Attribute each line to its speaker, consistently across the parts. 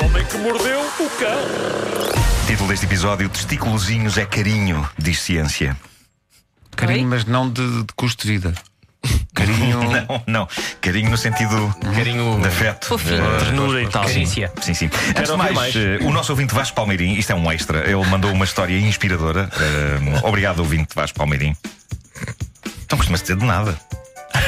Speaker 1: O homem que mordeu o cão.
Speaker 2: Título deste episódio: Testículozinhos é carinho, diz ciência.
Speaker 3: Carinho, mas não de, de custo de vida. Carinho.
Speaker 2: Não, não. Carinho no sentido
Speaker 4: Carinho
Speaker 2: de afeto.
Speaker 5: Fofinho.
Speaker 1: Ternura e tal.
Speaker 4: Carícia.
Speaker 2: Sim, sim. Antes de mais,
Speaker 1: mais.
Speaker 2: eh, o nosso ouvinte Vasco Palmeirim, isto é um extra, ele mandou uma história inspiradora. Eh, obrigado, ouvinte Vasco Palmeirim. Não costuma-se dizer de nada.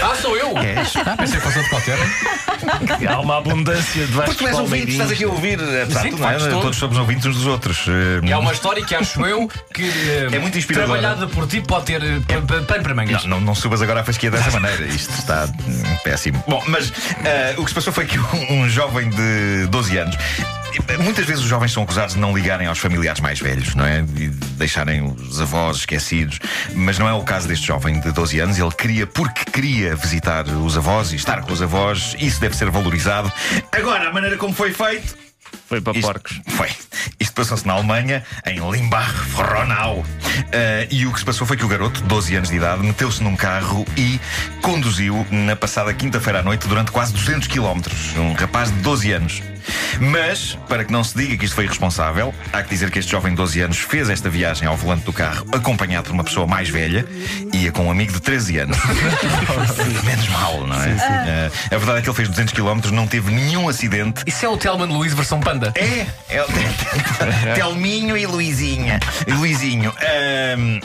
Speaker 4: Ah, sou eu!
Speaker 2: És.
Speaker 4: Ah, pensei que fosse outro qualquer.
Speaker 1: Há uma abundância de
Speaker 2: Porque tu és ouvinte, estás aqui a ouvir. Apesar de
Speaker 4: Sim,
Speaker 2: tudo, não é?
Speaker 4: de
Speaker 2: todos somos ouvintes uns dos outros. Eh,
Speaker 4: É uma história que acho eu que eh,
Speaker 2: É muito inspiradora.
Speaker 4: Trabalhada por ti pode ter eh, pano para mangas.
Speaker 2: Não, não, não subas agora à fasquia dessa maneira. Isto está hum, péssimo. Bom, mas eh, o que se passou foi que um, um jovem de 12 anos. Muitas vezes os jovens são acusados de não ligarem aos familiares mais velhos, não é? E de deixarem os avós esquecidos. Mas não é o caso deste jovem de 12 anos. Ele queria, porque queria visitar os avós e estar com os avós. Isso deve ser valorizado. Agora, a maneira como foi feito.
Speaker 1: Foi para
Speaker 2: Isto
Speaker 1: porcos.
Speaker 2: Foi. Isto passou-se na Alemanha, em Limbach-Frohnau. Eh, e o que se passou foi que o garoto, 12 anos de idade, meteu-se num carro e conduziu na passada quinta-feira à noite durante quase 200 quilómetros. Um rapaz de 12 anos. Mas, para que não se diga que isto foi irresponsável, há que dizer que este jovem de 12 anos fez esta viagem ao volante do carro acompanhado por uma pessoa mais velha, ia com um amigo de 13 anos. Menos mal, não é? Eh, a verdade é que ele fez 200 quilómetros, não teve nenhum acidente
Speaker 4: Isso é o Telman Luís versão panda.
Speaker 2: é, é o Telminho e Luizinha. E Luizinho. ahm,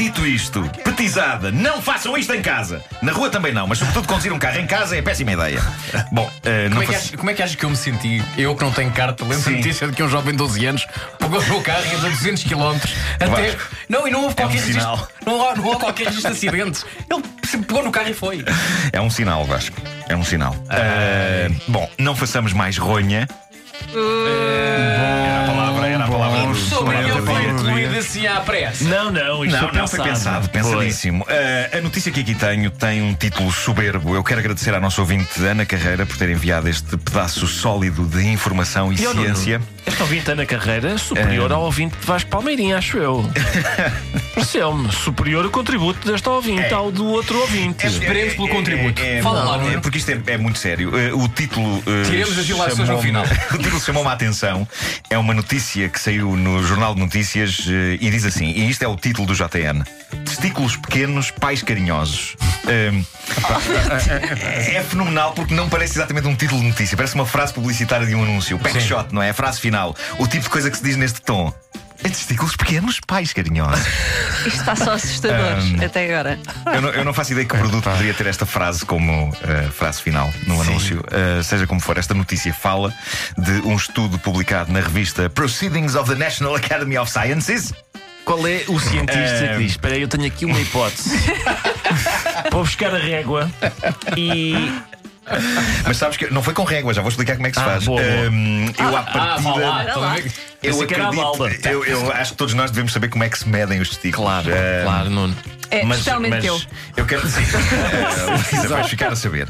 Speaker 2: Dito isto, petizada, não façam isto em casa. Na rua também não, mas sobretudo conduzir um carro em casa é péssima ideia. Bom, não
Speaker 4: Como é, que
Speaker 2: faço-
Speaker 4: como é que achas que eu me senti? Eu que não tenho carta, lembro a
Speaker 2: Sim.
Speaker 4: notícia de que um jovem de 12 anos pegou o meu carro e andou 200 km até.
Speaker 2: Vasco,
Speaker 4: Não, e não houve
Speaker 2: é um
Speaker 4: qualquer
Speaker 2: sinal.
Speaker 4: registro. Não há, não há qualquer registro de acidentes. Ele pegou no carro e foi.
Speaker 2: É um sinal, Vasco. É um sinal. Ah, bom, não façamos mais ronha. Era a palavra, era a palavra do
Speaker 4: Foi assim à pressa.
Speaker 1: Não, não, isto
Speaker 2: Não, não foi pensado, pensadíssimo. Uh, a notícia que aqui tenho tem um título soberbo. Eu quero agradecer à nossa ouvinte Ana Carreira por ter enviado este pedaço sólido de informação e
Speaker 1: E, ó, Nuno,
Speaker 2: ciência.
Speaker 1: Este ouvinte Ana Carreira é superior ao ouvinte de Vasco Palmeirinho, acho eu. Pareceu-me superior o contributo deste ouvinte
Speaker 2: É.
Speaker 1: ao do outro ouvinte.
Speaker 4: Esperemos pelo contributo.
Speaker 2: É, é,
Speaker 4: Fala lá,
Speaker 2: é, porque isto é, é muito sério. Uh, o título. uh,
Speaker 4: Tiremos as ilações no final.
Speaker 2: o título chamou-me a atenção. É uma notícia que saiu no Jornal de Notícias uh, e diz assim: e isto é o título do JN: Testículos pequenos, pais carinhosos. Um, é fenomenal porque não parece exatamente um título de notícia, parece uma frase publicitária de um anúncio. O pack shot, não é? A frase final. O tipo de coisa que se diz neste tom. É testículos pequenos, pais carinhosos.
Speaker 5: Isto está só assustador até agora.
Speaker 2: Eu não, eu não faço ideia que produto poderia ter esta frase como eh, frase final no anúncio. Eh, seja como for, esta notícia fala de um estudo publicado na revista Proceedings of the National Academy of Sciences.
Speaker 1: Qual é o cientista que diz: Espera aí, eu tenho aqui uma hipótese. Vou buscar a régua e.
Speaker 2: Mas sabes que não foi com régua, já vou explicar como é que se
Speaker 1: Ah,
Speaker 2: faz.
Speaker 1: boa, boa.
Speaker 2: Ehm, eu à
Speaker 4: Ah, vá lá.
Speaker 2: partida. Eu
Speaker 1: balda.
Speaker 2: acredito, eu, eu acho que todos nós devemos saber como é que se medem os testículos.
Speaker 1: Claro,
Speaker 2: Ehm,
Speaker 1: claro, Nuno.
Speaker 5: É,
Speaker 2: Mas,
Speaker 5: especialmente
Speaker 2: mas
Speaker 5: eu.
Speaker 2: eu quero dizer, eh, Luísa, vais ficar a saber.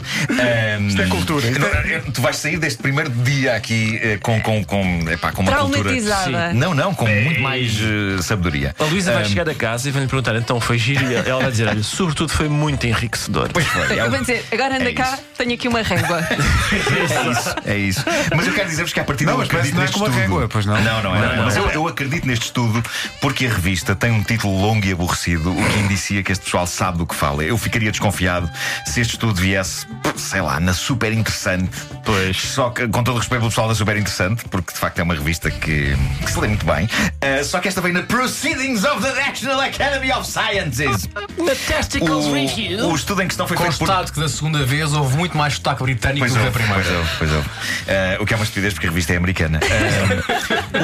Speaker 2: Isto
Speaker 3: é cultura, isto
Speaker 2: Tu vais sair deste primeiro dia aqui eh, com, com, com, epá, com uma cultura.
Speaker 5: Traumatizada.
Speaker 2: Não, não, com muito mais eh, sabedoria.
Speaker 1: A Luísa vai
Speaker 2: Ahm,
Speaker 1: chegar a casa e vai-lhe perguntar: então foi giro? E ela vai dizer: olha, sobretudo foi muito enriquecedor.
Speaker 2: Pois foi. é
Speaker 5: Eu
Speaker 2: o-
Speaker 5: vou dizer, agora anda
Speaker 2: é
Speaker 5: cá,
Speaker 2: isso.
Speaker 5: tenho aqui uma régua.
Speaker 2: É isso, é isso. Mas eu quero dizer-vos que a partir
Speaker 3: Não,
Speaker 2: eu
Speaker 3: mas
Speaker 2: acredito
Speaker 3: não é com uma régua, pois não?
Speaker 2: Não, não é.
Speaker 1: Não,
Speaker 2: não,
Speaker 1: não.
Speaker 2: Mas eu, eu acredito neste estudo porque a revista tem um título longo e aborrecido, o que indicia que este pessoal sabe do que fala. Eu ficaria desconfiado se este estudo viesse, sei lá, na super interessante.
Speaker 1: Pois.
Speaker 2: Só que, com todo o respeito pelo pessoal da Super Interessante, porque de facto é uma revista que, que se lê muito bem. Uh, só que esta vem na Proceedings of the National Academy of Sciences.
Speaker 1: Na Testicles
Speaker 2: O, o estudo em questão foi feito por.
Speaker 4: Constado que da segunda vez houve muito mais sotaque britânico
Speaker 2: Pois
Speaker 4: do que da primeira.
Speaker 2: pois houve, pois houve. Eh, o que é uma estupidez porque a revista é americana.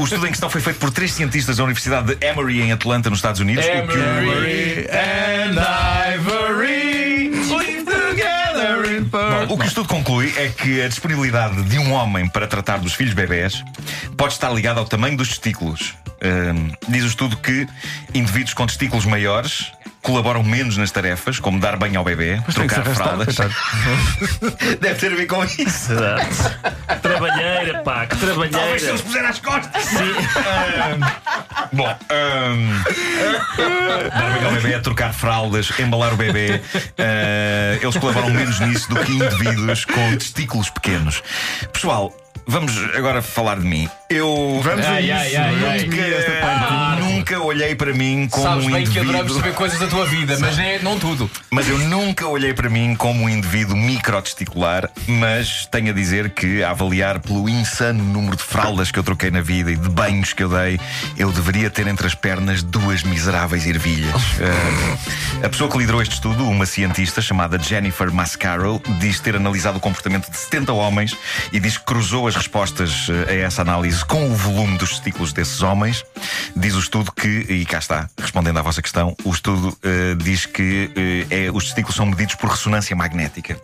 Speaker 2: O estudo em questão foi feito por três cientistas da Universidade de Emory em Atlanta, nos Estados Unidos. o que-
Speaker 4: Emery and Ivory live together in
Speaker 2: Bom, o que o estudo conclui é que a disponibilidade de um homem para tratar dos filhos bebés pode estar ligada ao tamanho dos testículos. Hum, diz o estudo que indivíduos com testículos maiores colaboram menos nas tarefas, como dar banho ao bebê,
Speaker 3: se
Speaker 2: trocar fraldas. Deve ter a ver com isso.
Speaker 1: Trabalheira, pá, que
Speaker 2: Talvez se
Speaker 1: trabalheira.
Speaker 2: eles puser às costas.
Speaker 1: Sim.
Speaker 2: Bom, hum, dar bebê ao bebê, é trocar fraldas, embalar o bebê. Uh, eles colaboram menos nisso do que indivíduos com testículos pequenos. Pessoal, vamos agora falar de mim. Eu
Speaker 3: Vamos a
Speaker 4: Ai,
Speaker 3: isso.
Speaker 4: ai, ai,
Speaker 3: parte.
Speaker 2: nunca olhei para mim como
Speaker 4: Sabes
Speaker 2: um
Speaker 4: bem que adoramos
Speaker 2: indivíduo.
Speaker 4: saber coisas da tua vida, mas é, não tudo.
Speaker 2: Mas eu nunca olhei para mim como um indivíduo microtesticular, mas tenho a dizer que, a avaliar pelo insano número de fraldas que eu troquei na vida e de banhos que eu dei, eu deveria ter entre as pernas duas miseráveis ervilhas. Eh, a pessoa que liderou este estudo, uma cientista chamada Jennifer Mascaro, diz ter analisado o comportamento de 70 homens e diz que cruzou as respostas eh, a essa análise com o volume dos testículos desses homens. Diz o estudo que, e cá está, respondendo à vossa questão, o estudo eh, diz que eh, é, os testículos são medidos por ressonância magnética.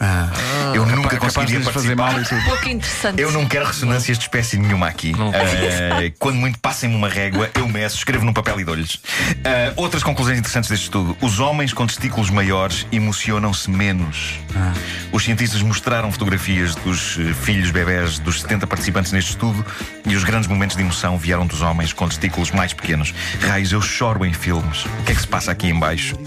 Speaker 2: eu nunca
Speaker 3: de
Speaker 2: conseguiria
Speaker 3: fazer
Speaker 2: participar.
Speaker 3: mal e tudo.
Speaker 5: Pouco interessante.
Speaker 2: Eu não quero ressonâncias de espécie nenhuma aqui. Eh, quando muito passem-me uma régua, eu meço, escrevo num papel e dou-lhes. Outras conclusões interessantes deste estudo. Os homens com testículos maiores emocionam-se menos. Os cientistas mostraram fotografias dos filhos bebés dos 70 participantes neste estudo e os grandes momentos de emoção vieram dos homens com testículos mais pequenos. Raios, eu choro em filmes. O que é que se passa aqui em baixo?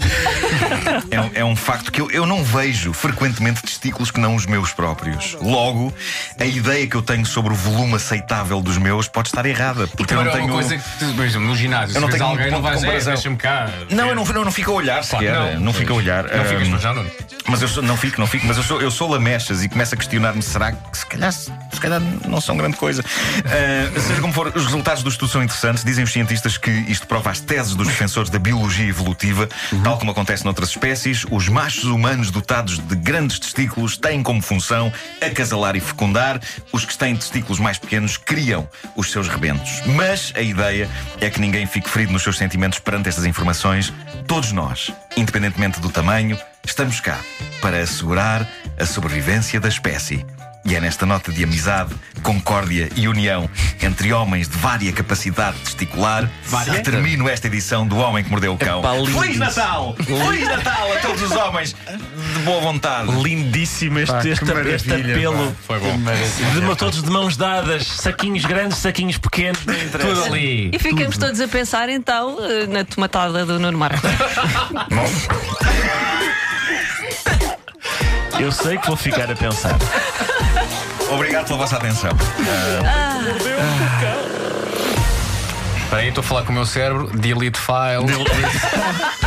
Speaker 2: É, um- é um facto que eu, eu não vejo frequentemente testículos que não os meus próprios. Logo, a ideia que eu tenho sobre o volume aceitável dos meus pode estar errada. Porque eu não
Speaker 4: era
Speaker 2: tenho.
Speaker 4: uma coisa que, por exemplo, no ginásio,
Speaker 2: Eu
Speaker 4: se
Speaker 2: não tenho
Speaker 4: alguém, não vais é, deixa-me cá.
Speaker 2: Não, eu não, eu não fico a olhar sequer.
Speaker 4: não.
Speaker 2: não fico a olhar.
Speaker 4: Não ficas já, não.
Speaker 2: Mas eu sou- não fico, não fico, mas eu sou, eu sou lamechas e começo a questionar-me: será que se calhar, se calhar não são grande coisa? Ah, seja como for, os resultados do estudo são interessantes. Dizem os cientistas que isto prova as teses dos defensores da biologia evolutiva, tal como acontece noutras espécies. Os machos humanos dotados de grandes testículos têm como função acasalar e fecundar. Os que têm testículos mais pequenos criam os seus rebentos. Mas a ideia é que ninguém fique ferido nos seus sentimentos perante estas informações. Todos nós, independentemente do tamanho, estamos cá para assegurar a sobrevivência da espécie. E é nesta nota de amizade, concórdia e união entre homens de vária capacidade testicular que termino esta edição do Homem que Mordeu o Cão.
Speaker 1: Epá.
Speaker 2: Feliz Natal! Feliz Natal a todos os homens de boa vontade.
Speaker 1: Lindíssimo este,
Speaker 3: Pá, que
Speaker 1: este, este
Speaker 3: maravilha,
Speaker 1: apelo.
Speaker 3: pá.
Speaker 4: Foi bom.
Speaker 1: De todos de mãos dadas, saquinhos grandes, saquinhos pequenos, não interessa.
Speaker 4: Tudo ali.
Speaker 5: E ficamos todos a pensar então eh, na tomatada do Nuno Marco.
Speaker 1: Eu sei que vou ficar a pensar.
Speaker 2: Obrigado pela vossa atenção.
Speaker 4: Espera aí, estou a falar com o meu cérebro. Delete file.